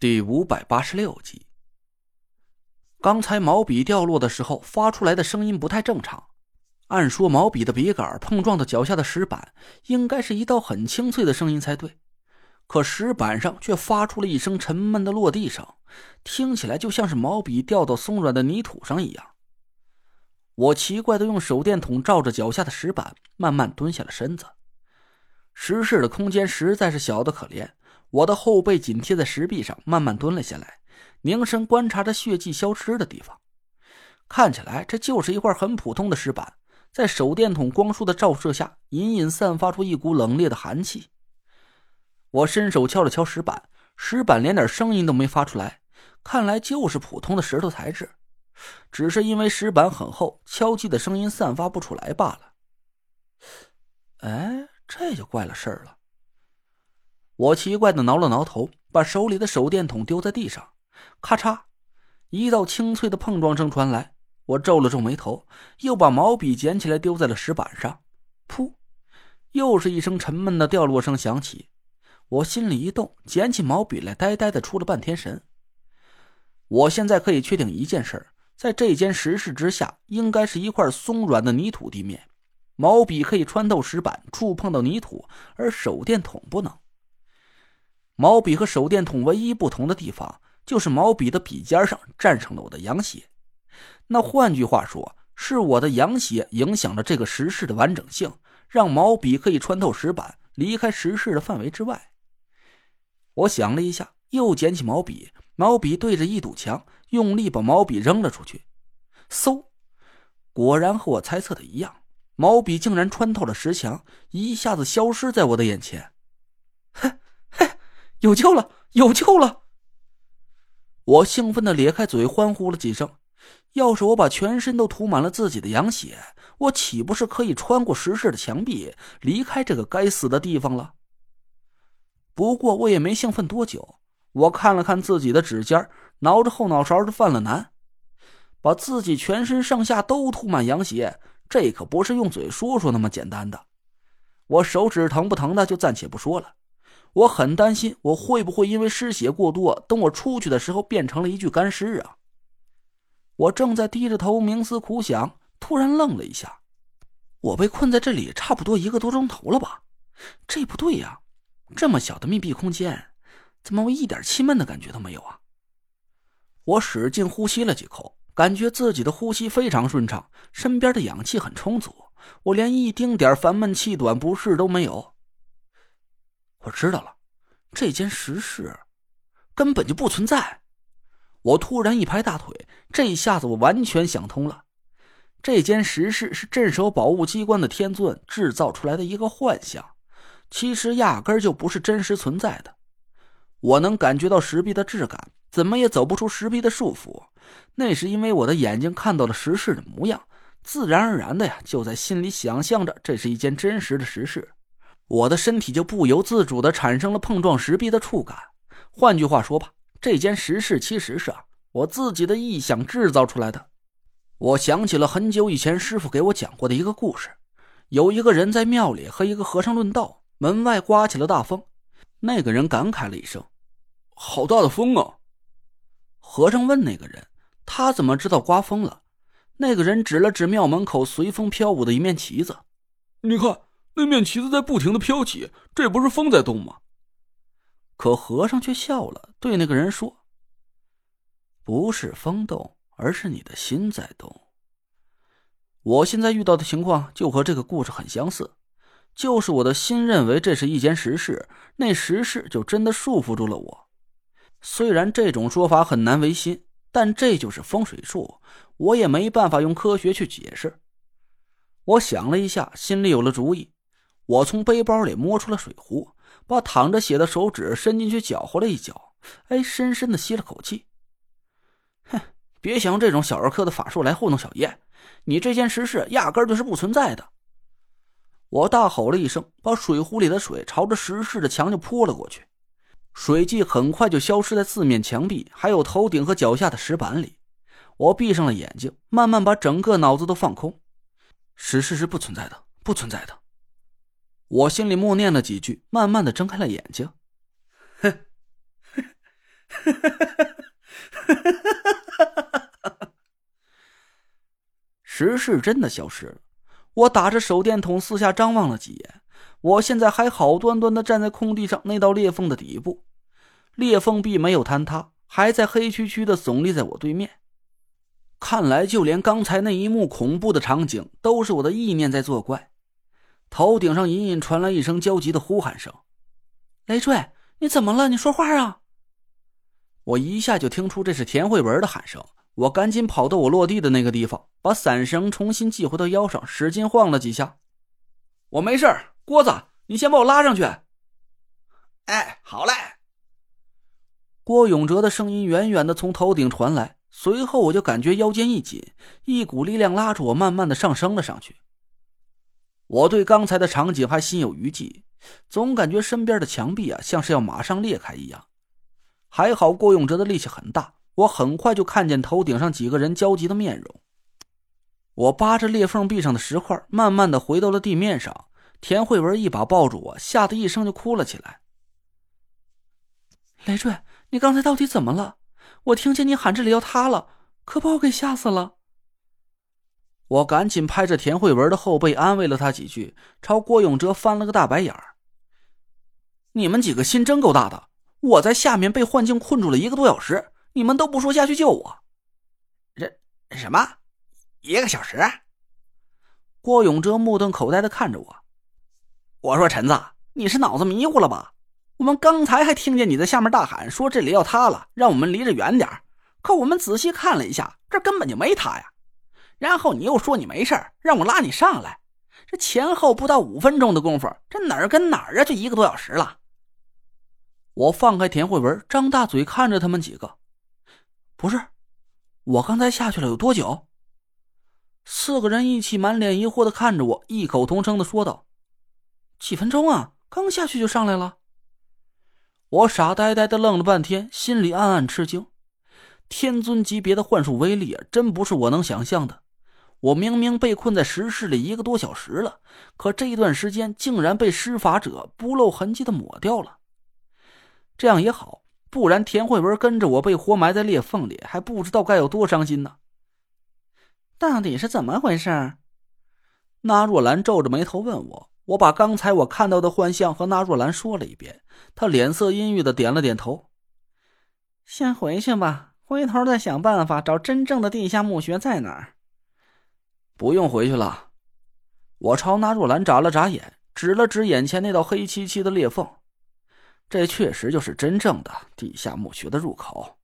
第五百八十六集。刚才毛笔掉落的时候发出来的声音不太正常，按说毛笔的笔杆碰撞到脚下的石板，应该是一道很清脆的声音才对，可石板上却发出了一声沉闷的落地声，听起来就像是毛笔掉到松软的泥土上一样。我奇怪的用手电筒照着脚下的石板，慢慢蹲下了身子。石室的空间实在是小的可怜。我的后背紧贴在石壁上，慢慢蹲了下来，凝神观察着血迹消失的地方。看起来这就是一块很普通的石板，在手电筒光束的照射下，隐隐散发出一股冷冽的寒气。我伸手敲了敲石板，石板连点声音都没发出来，看来就是普通的石头材质，只是因为石板很厚，敲击的声音散发不出来罢了。哎，这就怪了事儿了。我奇怪的挠了挠头，把手里的手电筒丢在地上，咔嚓，一道清脆的碰撞声传来。我皱了皱眉头，又把毛笔捡起来丢在了石板上，噗，又是一声沉闷的掉落声响起。我心里一动，捡起毛笔来，呆呆的出了半天神。我现在可以确定一件事在这间石室之下，应该是一块松软的泥土地面，毛笔可以穿透石板，触碰到泥土，而手电筒不能。毛笔和手电筒唯一不同的地方，就是毛笔的笔尖上沾上了我的羊血。那换句话说，是我的羊血影响了这个石室的完整性，让毛笔可以穿透石板，离开石室的范围之外。我想了一下，又捡起毛笔，毛笔对着一堵墙，用力把毛笔扔了出去。嗖，果然和我猜测的一样，毛笔竟然穿透了石墙，一下子消失在我的眼前。有救了！有救了！我兴奋的咧开嘴，欢呼了几声。要是我把全身都涂满了自己的羊血，我岂不是可以穿过石室的墙壁，离开这个该死的地方了？不过我也没兴奋多久。我看了看自己的指尖，挠着后脑勺就犯了难。把自己全身上下都涂满羊血，这可不是用嘴说说那么简单的。我手指疼不疼的，就暂且不说了。我很担心，我会不会因为失血过多，等我出去的时候变成了一具干尸啊！我正在低着头冥思苦想，突然愣了一下。我被困在这里差不多一个多钟头了吧？这不对呀！这么小的密闭空间，怎么我一点气闷的感觉都没有啊？我使劲呼吸了几口，感觉自己的呼吸非常顺畅，身边的氧气很充足，我连一丁点烦闷、气短不适都没有。我知道了，这间石室根本就不存在。我突然一拍大腿，这一下子我完全想通了。这间石室是镇守宝物机关的天尊制造出来的一个幻象，其实压根就不是真实存在的。我能感觉到石壁的质感，怎么也走不出石壁的束缚。那是因为我的眼睛看到了石室的模样，自然而然的呀，就在心里想象着这是一间真实的石室。我的身体就不由自主的产生了碰撞石壁的触感。换句话说吧，这间石室其实是啊我自己的臆想制造出来的。我想起了很久以前师傅给我讲过的一个故事：有一个人在庙里和一个和尚论道，门外刮起了大风。那个人感慨了一声：“好大的风啊！”和尚问那个人：“他怎么知道刮风了？”那个人指了指庙门口随风飘舞的一面旗子：“你看。”那面旗子在不停的飘起，这不是风在动吗？可和尚却笑了，对那个人说：“不是风动，而是你的心在动。”我现在遇到的情况就和这个故事很相似，就是我的心认为这是一间石室，那石室就真的束缚住了我。虽然这种说法很难违心，但这就是风水术，我也没办法用科学去解释。我想了一下，心里有了主意。我从背包里摸出了水壶，把淌着血的手指伸进去搅和了一搅，哎，深深的吸了口气。哼，别想这种小儿科的法术来糊弄小叶，你这件实事压根就是不存在的！我大吼了一声，把水壶里的水朝着石室的墙就泼了过去，水迹很快就消失在四面墙壁，还有头顶和脚下的石板里。我闭上了眼睛，慢慢把整个脑子都放空。石室是不存在的，不存在的。我心里默念了几句，慢慢的睁开了眼睛。哼，石室真的消失了。我打着手电筒四下张望了几眼，我现在还好端端的站在空地上那道裂缝的底部，裂缝壁没有坍塌，还在黑黢黢的耸立在我对面。看来，就连刚才那一幕恐怖的场景，都是我的意念在作怪。头顶上隐隐传来一声焦急的呼喊声：“雷坠，你怎么了？你说话啊！”我一下就听出这是田慧文的喊声，我赶紧跑到我落地的那个地方，把伞绳重新系回到腰上，使劲晃了几下。我没事郭子，你先把我拉上去。哎，好嘞。郭永哲的声音远远的从头顶传来。随后我就感觉腰间一紧，一股力量拉着我，慢慢的上升了上去。我对刚才的场景还心有余悸，总感觉身边的墙壁啊，像是要马上裂开一样。还好郭永哲的力气很大，我很快就看见头顶上几个人焦急的面容。我扒着裂缝壁上的石块，慢慢的回到了地面上。田慧文一把抱住我，吓得一声就哭了起来。雷坠，你刚才到底怎么了？我听见你喊这里要塌了，可把我给吓死了。我赶紧拍着田慧文的后背，安慰了他几句，朝郭永哲翻了个大白眼儿。你们几个心真够大的！我在下面被幻境困住了一个多小时，你们都不说下去救我。这什么？一个小时？郭永哲目瞪口呆的看着我。我说：“陈子，你是脑子迷糊了吧？”我们刚才还听见你在下面大喊，说这里要塌了，让我们离着远点可我们仔细看了一下，这根本就没塌呀。然后你又说你没事让我拉你上来。这前后不到五分钟的功夫，这哪儿跟哪儿啊？就一个多小时了。我放开田慧文，张大嘴看着他们几个。不是，我刚才下去了有多久？四个人一起满脸疑惑的看着我，异口同声的说道：“几分钟啊，刚下去就上来了。”我傻呆呆的愣了半天，心里暗暗吃惊。天尊级别的幻术威力啊，真不是我能想象的。我明明被困在石室里一个多小时了，可这一段时间竟然被施法者不露痕迹的抹掉了。这样也好，不然田慧文跟着我被活埋在裂缝里，还不知道该有多伤心呢。到底是怎么回事？那若兰皱着眉头问我。我把刚才我看到的幻象和那若兰说了一遍，她脸色阴郁的点了点头。先回去吧，回头再想办法找真正的地下墓穴在哪儿。不用回去了，我朝纳若兰眨了眨眼，指了指眼前那道黑漆漆的裂缝，这确实就是真正的地下墓穴的入口。